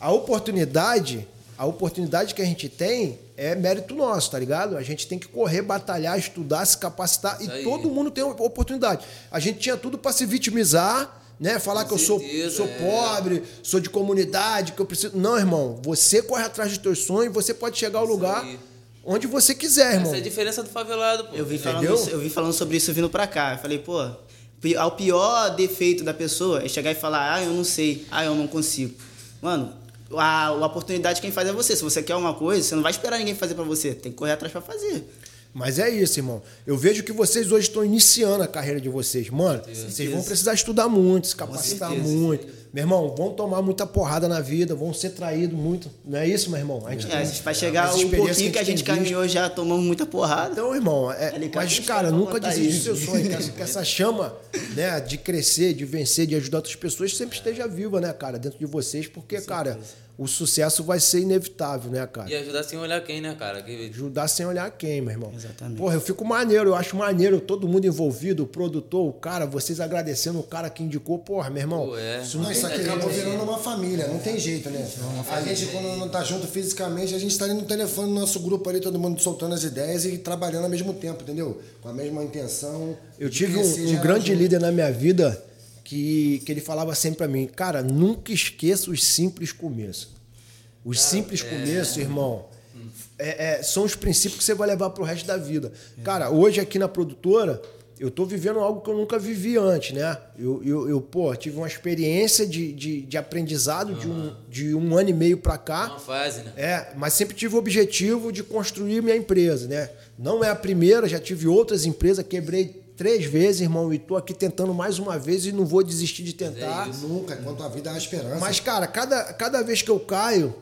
a oportunidade, a oportunidade que a gente tem é mérito nosso, tá ligado? A gente tem que correr, batalhar, estudar, se capacitar Isso e aí. todo mundo tem oportunidade. A gente tinha tudo pra se vitimizar, né? Falar Com que eu sou, certeza, sou é. pobre, sou de comunidade, que eu preciso. Não, irmão. Você corre atrás dos teus sonhos, você pode chegar ao Isso lugar aí. onde você quiser, irmão. Essa é a diferença do favelado, pô. Eu vi, falando isso, eu vi falando sobre isso vindo pra cá. Eu falei, pô, o pior defeito da pessoa é chegar e falar, ah, eu não sei, ah, eu não consigo. Mano, a, a oportunidade quem faz é você. Se você quer uma coisa, você não vai esperar ninguém fazer pra você. Tem que correr atrás pra fazer. Mas é isso, irmão. Eu vejo que vocês hoje estão iniciando a carreira de vocês. Mano, vocês vão precisar estudar muito, se capacitar muito. Meu irmão, vão tomar muita porrada na vida, vão ser traídos muito. Não é isso, meu irmão? A gente É, a gente vai chegar um pouquinho que a gente tem visto. caminhou já tomamos muita porrada. Então, irmão, é, Ele mas, cara, nunca botar desiste do seu sonho. Que essa, que essa chama né, de crescer, de vencer, de ajudar outras pessoas sempre esteja viva, né, cara, dentro de vocês. Porque, cara, o sucesso vai ser inevitável, né, cara? E ajudar sem olhar quem, né, cara? Que... Ajudar sem olhar quem, meu irmão. Exatamente. Porra, eu fico maneiro, eu acho maneiro, todo mundo envolvido, o produtor, o cara, vocês agradecendo o cara que indicou, porra, meu irmão. Pô, é. Isso Não, não isso tem aqui acabou virando uma família, não tem jeito, né? A gente, quando não tá junto fisicamente, a gente tá ali no telefone no nosso grupo ali, todo mundo soltando as ideias e trabalhando ao mesmo tempo, entendeu? Com a mesma intenção. Eu tive um, um grande junto. líder na minha vida que, que ele falava sempre pra mim, cara, nunca esqueça os simples começos. Os simples começos, irmão, é- é- são os princípios que você vai levar pro resto da vida. Cara, hoje aqui na produtora, eu tô vivendo algo que eu nunca vivi antes, né? Eu, eu, eu, pô, tive uma experiência de, de, de aprendizado de, um, de um ano e meio pra cá. Uma fase, né? É, mas sempre tive o objetivo de construir minha empresa, né? Não é a primeira, já tive outras empresas, quebrei três vezes, irmão, e tô aqui tentando mais uma vez e não vou desistir de tentar. Nunca, enquanto a vida há esperança. Mas, cara, cada, cada vez que eu caio,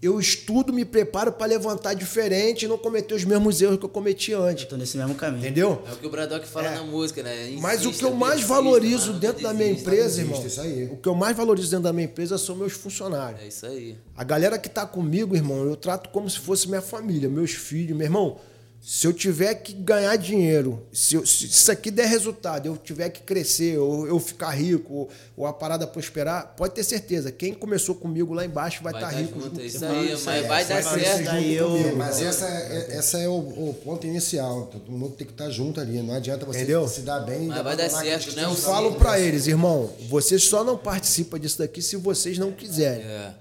eu estudo, me preparo para levantar diferente e não cometer os mesmos erros que eu cometi antes. Eu tô nesse mesmo caminho. Entendeu? É o que o Braddock fala É. na música, né? Mas o Insista, que eu mais persista, valorizo dentro nunca da minha desista. empresa, desista, irmão, isso aí. o que eu mais valorizo dentro da minha empresa são meus funcionários. É isso aí. A galera que tá comigo, irmão, eu trato como se fosse minha família, meus filhos. Meu irmão, se eu tiver que ganhar dinheiro, se, eu- se isso aqui der resultado, eu tiver que crescer, ou eu ficar rico, ou, ou a parada prosperar, pode ter certeza, quem começou comigo lá embaixo vai Vai estar tá rico. junto, é isso aí, mas vai dar vai certo. ser Daí eu- Comigo, Mas essa é, essa é o, o ponto inicial. Todo mundo tem que estar junto ali. Não adianta você Entendeu? se dar bem. e Mas vai dar certo, né? que Eu falo pra eles, irmão, vocês só não participam disso daqui se vocês não quiserem. É.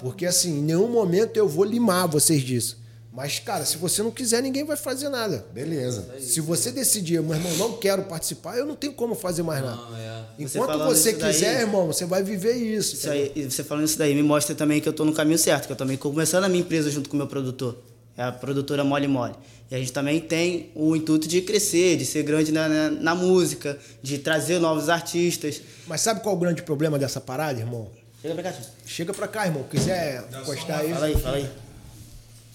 Porque assim, em nenhum momento eu vou limar vocês disso. Mas, cara, se você não quiser, ninguém vai fazer nada. Beleza. Se você decidir, meu irmão, não quero participar, eu não tenho como fazer mais nada. Não, é. Você Enquanto falando você isso daí- quiser, irmão, você vai viver isso. Isso aí, e você falando isso daí me mostra também que eu tô no caminho certo, que eu também tô começando a minha empresa junto com o meu produtor. É a produtora Mole Mole. E a gente também tem o intuito de crescer, de ser grande na, na, na música, de trazer novos artistas. Mas sabe qual é o grande problema dessa parada, irmão? Chega pra cá. Chega pra cá, irmão. Quiser encostar aí. Fala aí, fala aí.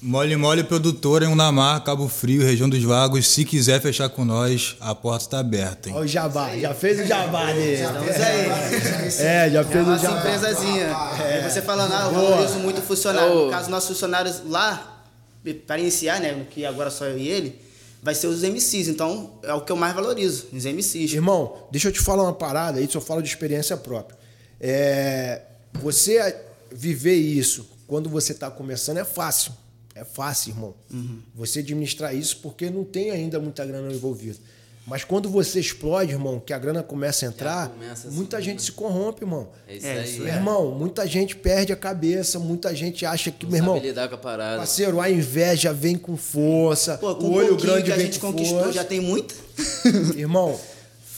Mole Mole Produtora em Unamar, Cabo Frio, região dos Vagos. Se quiser fechar com nós, a porta está aberta. Hein? Olha o jabá. Já fez o jabá dele. Estamos aí. É, já fez o Nossa jabá. empresazinha. E você falando, ah, eu valorizo muito o funcionário. No caso, nossos funcionários lá, para iniciar, né, que agora só eu e ele, vai ser os MCs. Então, é o que eu mais valorizo, os MCs. Irmão, deixa eu te falar uma parada, isso eu falo de experiência própria. É, você viver isso quando você está começando é fácil. É fácil, irmão. Você administrar isso porque não tem ainda muita grana envolvida. Mas quando você explode, irmão, que a grana começa a entrar, começa a muita subir, gente se corrompe, irmão. É isso É, aí. isso Meu irmão, muita gente perde a cabeça, muita gente acha que, Não meu irmão, lidar com a parada. parceiro, a inveja vem com força, Pô, com o olho grande que a gente conquistou, força. já tem muito. Irmão,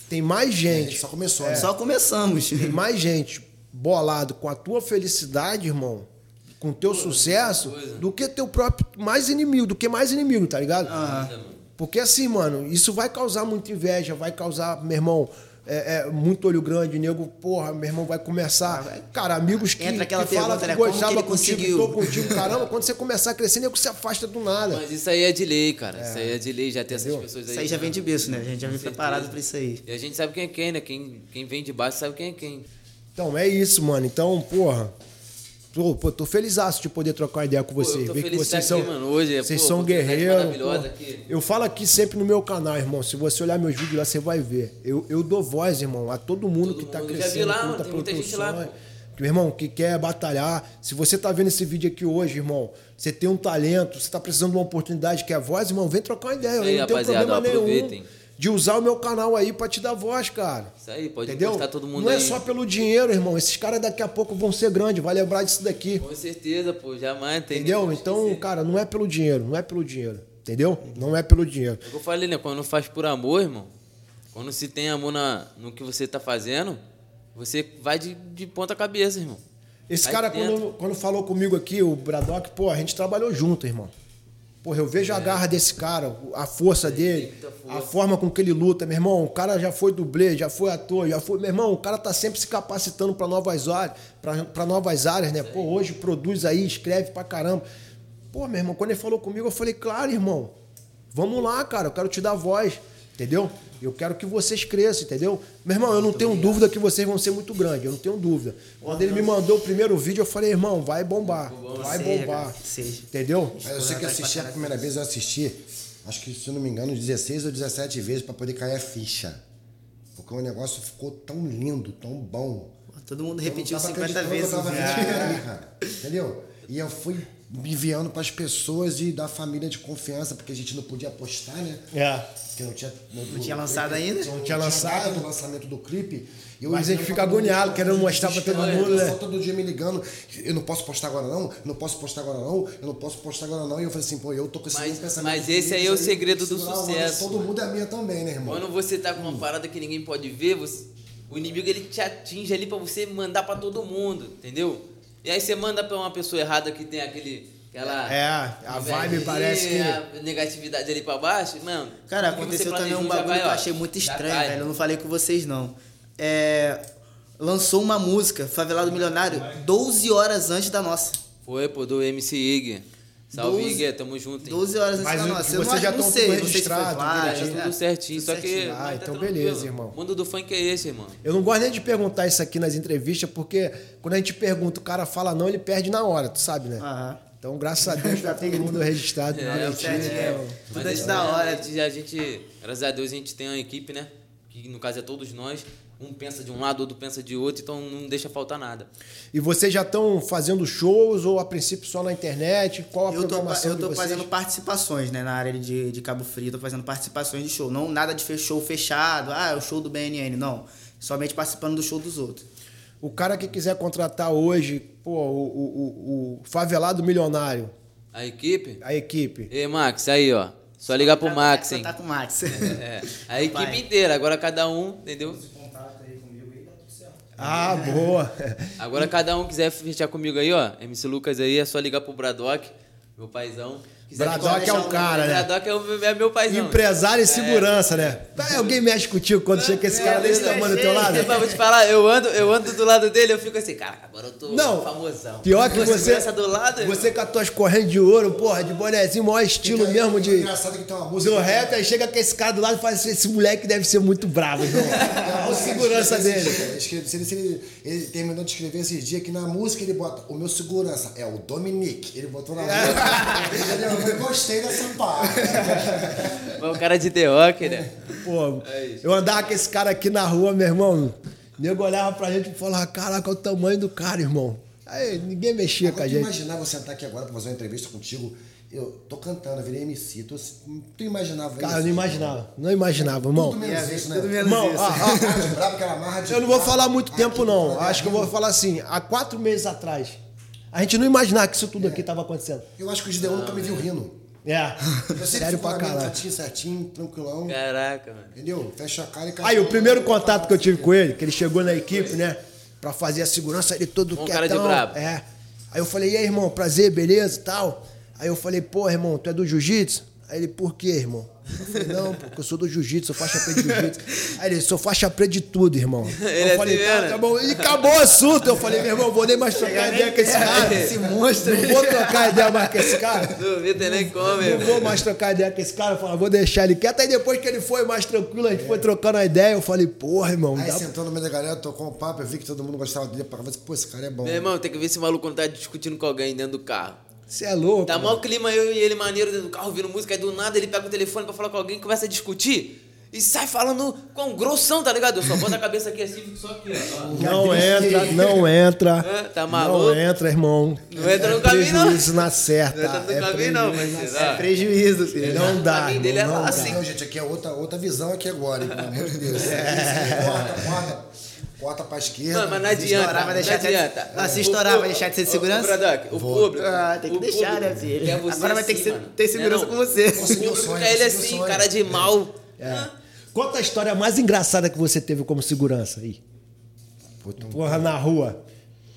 tem mais A gente gente só começou, né? Só começamos. tem mais gente bolado com a tua felicidade, irmão, com o teu sucesso, do que teu próprio mais inimigo, do que mais inimigo, tá ligado? Porque assim, mano, isso vai causar muita inveja, vai causar, meu irmão, é, é, muito olho grande, nego, porra, meu irmão vai começar. Cara, amigos que, Entra aquela que falam que né? Que gostava ele contigo, conseguiu? tô contigo, caramba, quando você começar a crescer, nego se afasta do nada. Mas isso aí é de lei, cara. Isso aí é de lei, já tem essas pessoas aí. Isso aí já vem de berço, né? A gente já vem preparado pra isso aí. E a gente sabe quem é quem, né? Quem, quem vem de baixo sabe quem é quem. Então, é isso, mano. Então, porra. Tô, pô, tô felizaço de poder trocar uma ideia com Pô, tô Ver que vocês são, aqui, mano. Hoje vocês pô, são guerreiros. pô. Eu falo aqui sempre no meu canal, irmão. Se você olhar meus vídeos lá, você vai ver. Eu, eu dou voz, irmão, a todo mundo Todo que tá mundo. Já crescendo, vi lá, que mano, tem muita gente lá, pô. Meu irmão, que quer batalhar. Se você tá vendo esse vídeo aqui hoje, irmão, você tem um talento, você tá precisando de uma oportunidade que é voz, irmão, vem trocar uma ideia. Isso aí, não rapaziada, problema nenhum aproveitem. De usar o meu canal aí pra te dar voz, cara. Isso aí, pode Entendeu? postar todo mundo Não é aí. só pelo dinheiro, irmão. Esses caras daqui a pouco vão ser grandes, vai lembrar disso daqui. Com certeza, pô, jamais tem. Entendeu? Então, esquecer. cara, não é pelo dinheiro, não é pelo dinheiro. Entendeu? Não é pelo dinheiro. É o que eu falei, né? Quando faz por amor, irmão, quando se tem amor na, no que você tá fazendo, você vai de, de ponta cabeça, irmão. Esse Vai cara, dentro. quando, quando falou comigo aqui, o Braddock, pô, a gente trabalhou junto, irmão. Porra, eu vejo a garra desse cara, a força dele, força. a forma com que ele luta, meu irmão. O cara já foi dublê, já foi ator, já foi. Meu irmão, o cara tá sempre se capacitando para novas áreas, para novas áreas, né? Pô, hoje produz aí, escreve pra caramba. Pô, meu irmão, quando ele falou comigo, eu falei, claro, irmão. Vamos lá, cara, eu quero te dar voz. Entendeu? Eu quero que vocês cresçam, entendeu? Meu irmão, eu não tenho dúvida que vocês vão ser muito grandes, eu não tenho dúvida. Quando ele me mandou o primeiro vídeo, eu falei, irmão, vai bombar. Vai Seja, bombar. seja. Entendeu? Mas eu sei que assisti a primeira vez, eu assisti, acho que se não me engano, 16 ou 17 vezes pra poder cair a ficha. Porque o negócio ficou tão lindo, tão bom. Todo mundo repetiu não tava 50 acreditando que vezes. Né? cara. Entendeu? E eu fui enviando pras pessoas e da família de confiança, porque a gente não podia postar, né? É. Porque não tinha, não, tinha lançado ainda? Não tinha lançado. do lançamento do clipe. E eu Mas a gente enviando fica agoniado, querendo mostrar pra todo mundo, o né? pessoal todo dia me ligando. Eu não posso postar agora não, eu não posso postar agora não, eu não posso postar agora não. E eu falei assim, pô, eu tô com esse Mas- mesmo pensamento. mas esse aí é o segredo que do sucesso. Todo mundo é minha também, né, irmão? Quando você tá com uma parada que ninguém pode ver, você- o inimigo ele te atinge ali pra você mandar pra todo mundo, entendeu? E aí você manda pra uma pessoa errada que tem aquele aquela É, a vibe parece que- a negatividade ali pra baixo, mano. Cara, aconteceu também um bagulho vai, que eu achei muito estranho, velho. Eu não falei com vocês, não. É, lançou uma música, Favelado Milionário, 12 horas antes da nossa. Foi, pô, do MC Ig. Salve, 12 Ig, tamo junto, hein? 12 horas antes Mas da o- nossa. Eu vocês não, já não tão sei, tudo não sei se foi registrado, tudo Tá é, tudo certinho, tudo só que. certinho. Ah, mas tá então tranquilo. beleza, irmão. O mundo do funk é esse, irmão. Eu não gosto nem de perguntar isso aqui nas entrevistas, porque quando a gente pergunta, o cara fala não, ele perde na hora, tu sabe, né? Aham. Então, graças a Deus, tá todo mundo registrado. É, direitinho, certinho. então. Mas Tudo antes é, da hora. A gente, a gente, graças a Deus, a gente tem uma equipe, né? Que no caso é todos nós. Um pensa de um lado, outro pensa de outro, então não deixa faltar nada. E vocês já estão fazendo shows ou a princípio só na internet? Qual a Eu tô, programação eu tô de vocês? fazendo participações, né, na área de, de Cabo Frio, tô fazendo participações de show. Não nada de show fechado, ah, é o show do BNN, não. Somente participando do show dos outros. O cara que quiser contratar hoje, pô, o, o, o, o favelado milionário, A equipe? a equipe. Ei, Max, aí, ó. Só ligar pro Max, hein? Tá com o Max. É, a equipe inteira, agora cada um, entendeu? Ah, boa. Agora cada um quiser fechar comigo aí, ó. MC Lucas aí, é só ligar pro Bradock, meu paizão. Quiser Bradock é o um- cara, né? Bradock é, o- é meu paizão. Empresário e segurança, né? Aí alguém mexe contigo quando chega esse cara desse tamanho do teu lado? Mas vou te falar, eu ando, eu ando do lado dele, eu fico assim, cara, agora eu tô Não, famosão. Pior que você. do lado, Você com as tuas correntes de ouro, porra, de bonezinho, maior estilo mesmo de. Engraçado que tem uma música. Do rap, aí chega com esse cara do lado e fala assim: esse moleque deve ser muito bravo, irmão. Olha a segurança dele. Escreve- se ele, se ele, ele terminou de escrever esses dias que na música ele bota o meu segurança é o Dominique. Ele botou na música. Eu gostei dessa parte. Mas o cara de The Rock, né? Pô, É eu andava com esse cara aqui na rua, meu irmão. O nego olhava pra gente e falava: caraca, olha o tamanho do cara, irmão. Aí ninguém mexia com a Agora, tu gente. imaginava você sentar aqui agora pra fazer uma entrevista contigo. Eu tô cantando, eu virei MC. Tu imaginava Cara, eu isso? não imaginava. Não imaginava, irmão. Tudo menos isso, né? tudo menos Irmão, isso. Cara marra de Eu não vou falar muito tempo, aquilo, não. Acho que eu vou falar assim, há quatro meses atrás. A gente não imaginava que isso tudo aqui estava acontecendo. Eu acho que o Gideon nunca me viu rindo. É. Eu Sério pra caralho. cantinho certinho, tranquilão. Caraca, mano. Entendeu? Fecha a cara e Aí, o primeiro contato que eu tive com ele, que ele chegou na equipe, né? Pra fazer a segurança, ele todo Um quietão. cara de brabo. É. Aí eu falei, e aí, irmão, prazer, beleza e tal. Aí eu falei, pô, irmão, tu é do jiu-jitsu? Aí ele, por quê, irmão? Eu falei, não, porque eu sou do jiu-jitsu, sou faixa preta de jiu-jitsu. Aí ele, sou faixa preta de tudo, irmão. Ele eu é falei, tá, tá bom. E acabou o assunto. Eu falei, meu irmão, vou nem mais trocar ideia com esse cara. Esse monstro. Não vou trocar ideia mais com esse cara. Duvido nem como, Não irmão. vou mais trocar ideia com esse cara. Eu falei, vou deixar ele quieto. Aí depois que ele foi mais tranquilo, a gente foi trocando a ideia. Eu falei, porra, irmão. Aí sentou no meio da galera, tocou um papo, eu vi que todo mundo gostava dele. Eu falei, pô, esse cara é bom. Meu irmão, tem que ver esse maluco quando tá discutindo com alguém dentro do carro. Você é louco. Tá mano. mal clima, eu e ele maneiro dentro do carro, ouvindo música, aí do nada ele pega o telefone pra falar com alguém, começa a discutir e sai falando com grossão, tá ligado? Eu só boto a cabeça aqui assim, fico só aqui, ó. Não entra, não entra. É, tá maluco? Não entra, irmão. Não entra no é caminho, não. prejuízo na certa. Não entra no é caminho, não, mas? É prejuízo, filho. Não dá, O caminho dele é não assim. Não, gente, aqui é outra, outra visão aqui agora, hein, pelo amor de Deus. Corta, corta. Corta pra esquerda. Mano, mas não Se adianta, estourar, vai não deixar de- adianta. Ah, se O estourar, público- vai deixar de ser de segurança? ô, Bradock, o público. Ah, tem que o deixar, público né, filho? Agora vai ter que assim, ser- ter segurança Não, com você. O público sonho, quer ele conseguiu assim, sonho. cara de mal. É. Conta a história mais engraçada que você teve como segurança aí. Puta, um- Porra, na rua.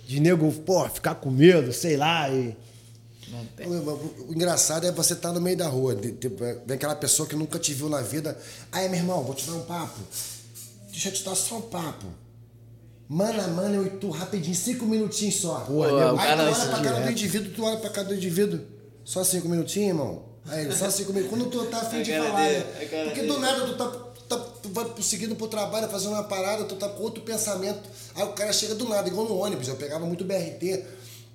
De nego, porra, ficar com medo, sei lá. E... O, o- o engraçado é você estar no meio da rua, de- de- vem aquela pessoa que nunca te viu na vida. Aí, meu irmão, vou te dar um papo. Deixa eu te dar só um papo. Mano a mano, eu e tu, rapidinho, cinco minutinhos só. Pô, Aí nego, tu olha pra cara direto. do indivíduo, tu olha pra cara do indivíduo. Só cinco minutinhos, irmão? Aí, ele, só cinco minutos. Quando tu tá afim A de falar, dele, né? cara Porque do nada tu tá tá tu vai seguindo pro trabalho, fazendo uma parada, tu tá com outro pensamento. Aí o cara chega do nada, igual no ônibus. Eu pegava muito BRT,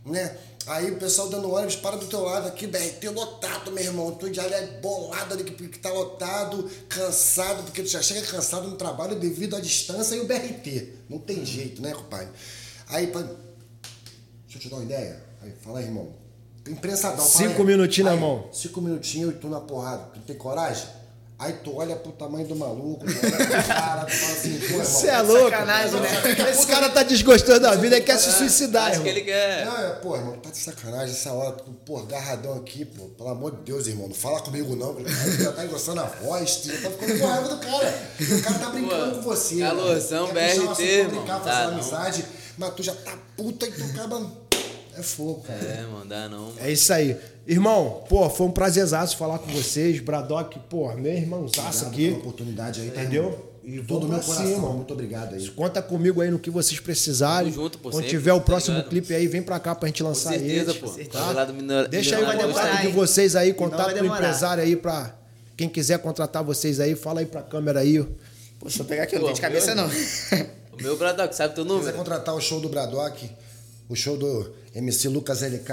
né? Aí o pessoal dando ônibus para do teu lado aqui, BRT lotado, meu irmão. Tu já é bolado ali que, que tá lotado, cansado, porque tu já chega cansado no trabalho devido à distância e o BRT. Não tem jeito, né, compadre? Aí, pra... deixa eu te dar uma ideia. Aí, fala aí, irmão. Imprensadão. Cinco minutinhos na mão. Cinco minutinhos e tu na porrada. Tu tem coragem? Aí tu olha pro tamanho do maluco, pro cara, tu fala assim, pô, irmão. Você é louco? Sacanagem, né? Esse cara tá desgostando da vida e quer se suicidar, Acho que irmão. ele quer. Não, é, pô, irmão, tá de sacanagem essa hora, tu, pô, agarradão aqui, pô, pelo amor de Deus, irmão, não fala comigo não, tu já tá engrossando a voz, tu já tá ficando com raiva do cara. O cara tá brincando Pô, com você. calorzão, né? Puxar um BRT, irmão, brincar, tá fazer não. amizade, mas tu já tá puta e tu acaba. É fogo, cara. É, mano, dá não. É isso aí. Irmão, pô, foi um prazerzaço falar com vocês. Bradock, pô, meu irmãozaço Obrigado aqui. pela oportunidade aí, tá, Entendeu? E Todo o meu coração, cima. muito obrigado aí. Conta comigo aí no que vocês precisarem. Tamo junto, pô, Quando sempre, tiver o tá próximo ligado? clipe aí, vem pra cá pra gente Com lançar certeza, ele. pô. Tá? Minor- Deixa aí o contato de vocês aí, contato do empresário aí pra quem quiser contratar vocês aí. Fala aí pra câmera aí. Pô, deixa eu pegar aqui, eu não tenho de cabeça meu- não. O meu Bradock, sabe teu Se quiser número? contratar o show do Bradock, o show do MC Lucas LK,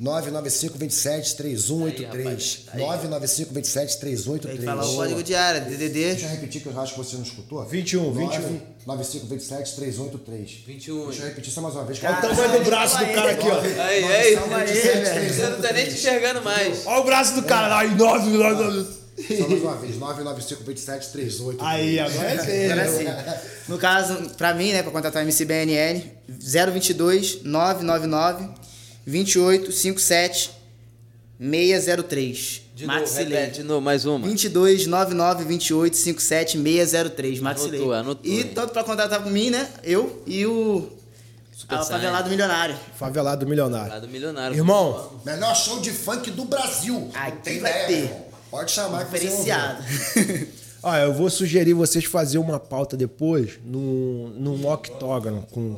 995 27 3183. Aí, rapaz, 995 27 3183. Tem que falar o código de área, DDD. Deixa eu repetir que eu acho que você não escutou. 21, 21. 995 27 3183. 21. Deixa eu repetir só mais uma vez. Olha o tamanho do braço do cara aqui, ó. Aí, aí. Calma aí, velho. Você não tá nem te enxergando mais. Olha o braço do cara lá. Ai, nove, nove, nove. Só mais uma vez. 995 27 3183. Aí, agora é. Agora sim. No caso, pra mim, né, pra contratar o MC BNN, 022 999 28 57 603. De novo, Maxi repete de novo, mais uma. 22 99 28 57 603. Maxi Anotou, anotou, E tanto pra contratar com mim, né? Eu e o. Super a Saiyan. favelado milionário. Favelado milionário. Lá do milionário. Irmão, Melhor show de funk do Brasil. Aqui vai ideia, ter. irmão. Pode chamar que. Diferenciado. ó, eu vou sugerir vocês fazer uma pauta depois no, num octógono com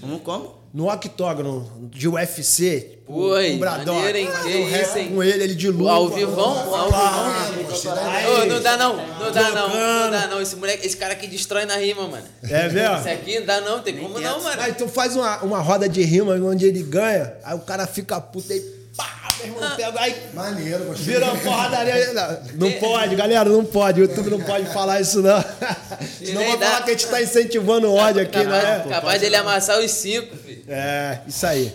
como, como? No octógono de UFC. Oi, com o Bradock. maneiro, hein? Fazer Que um isso, hein? com ele, ele de luva. Ao vivão, ao vivão. não dá não, não dá não, não dá não. Esse moleque, esse cara aqui destrói na rima, mano. É mesmo? Esse aqui não dá não, tem como não, mano. Aí tu faz uma, uma roda de rima onde ele ganha, aí o cara fica puto aí, pá, meu irmão, pega, aí Maneiro, gostei. vira uma porradaria. Não, não pode, galera, não pode. O YouTube não pode falar isso, não. Senão vai falar que a gente tá incentivando o ódio aqui, não é? Capaz, capaz dele amassar os cinco. É, isso aí.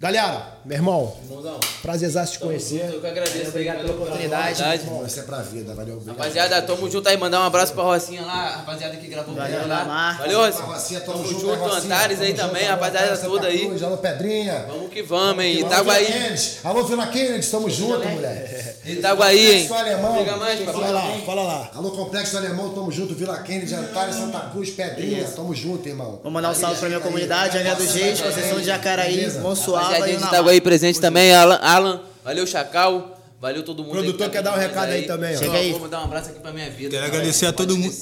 Galera, meu irmão, Irmãozão, prazerzaço te conhecer. eu que agradeço. Obrigado pela oportunidade. Bom, isso é pra vida, valeu. Obrigado. Rapaziada, tamo junto aí, mandar um abraço pra Rocinha lá, rapaziada que gravou Valeu, comigo lá. Lamar. Valeu, Rocinha. Rocinha, Tamo tamo junto, junto, Antares aí também, junto, rapaziada toda aí. Alô, Pedrinha. Vamos que vamos, hein. Itaguaí. Alô, Vila Kennedy, tamo junto, mulher. Itaguaí, hein. Complexo Alemão. Liga mais, Fala lá, fala lá. Alô, Complexo Alemão, tamo junto. Vila Kennedy, Antares, Santa Cruz, Pedrinha. Tamo junto, irmão. Vou mandar um salve pra minha comunidade, Angra dos Reis, Conceição de Jacaraí. Monsuaba e Rapaziadinha de Unamar. Itaguaí presente também, Alan, Alan. Valeu, Chacal. Valeu todo mundo. aí Produtor que quer tá dar um recado aí também, ó. Chega aí. Vou mandar um abraço aqui pra minha vida. Quero Não agradecer a todo mundo.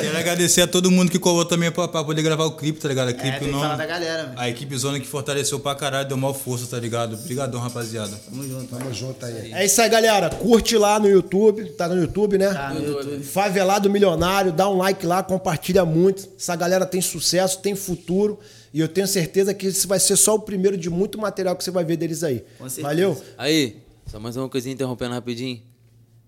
Quero agradecer a todo mundo que colou também pra, pra poder gravar o clipe, tá ligado? A É, clipe não- da galera. A equipe Zona que fortaleceu pra caralho, deu maior força, tá ligado? Obrigadão, rapaziada. Tamo junto. Tamo junto aí. É isso aí, galera. Curte lá no YouTube. Tá no YouTube, né? Tá no YouTube. Favelado Milionário, dá um like lá, compartilha muito. Essa galera tem sucesso, tem futuro. E eu tenho certeza que esse vai ser só o primeiro de muito material que você vai ver deles aí. Valeu? Aí, só mais uma coisinha interrompendo rapidinho.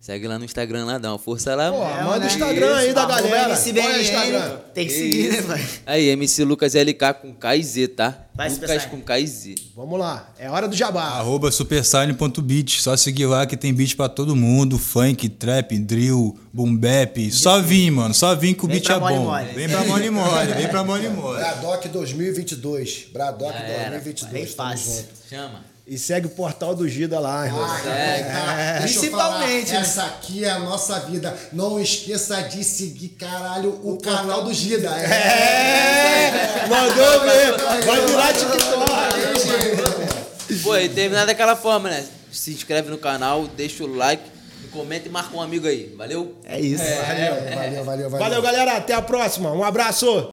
Segue lá no Instagram lá, dá uma força lá. Pô, mano. manda o Instagram aí da galera. MCBNN. Qual é o Instagram? Tem que seguir, né, pai? Aí, MC Lucas LK com K e Z, tá? Vai, Lucas Super com K e Z. Vamos lá. É hora do jabá. Arroba supersign.beat. Só seguir lá que tem beat pra todo mundo. Funk, trap, drill, boom bap. Só vim, mano. Só vim que o beat é bom. Vem pra mole mole. Vem pra mole mole. Bradock 2022. Bradock Já era, 2022. Bem fácil. Chama. E segue o portal do Gida lá, irmão. Ah, cara, deixa eu Principalmente, falar, né? Essa aqui é a nossa vida. Não esqueça de seguir, caralho, o canal do Gida. É! Mandou ver. Vai virar TikTok. Pô, e terminar daquela forma, né? Se inscreve no canal, deixa o like, comenta e marca um amigo aí. Valeu? É isso. Valeu, valeu, valeu, valeu. Valeu, galera. Até a próxima. Um abraço.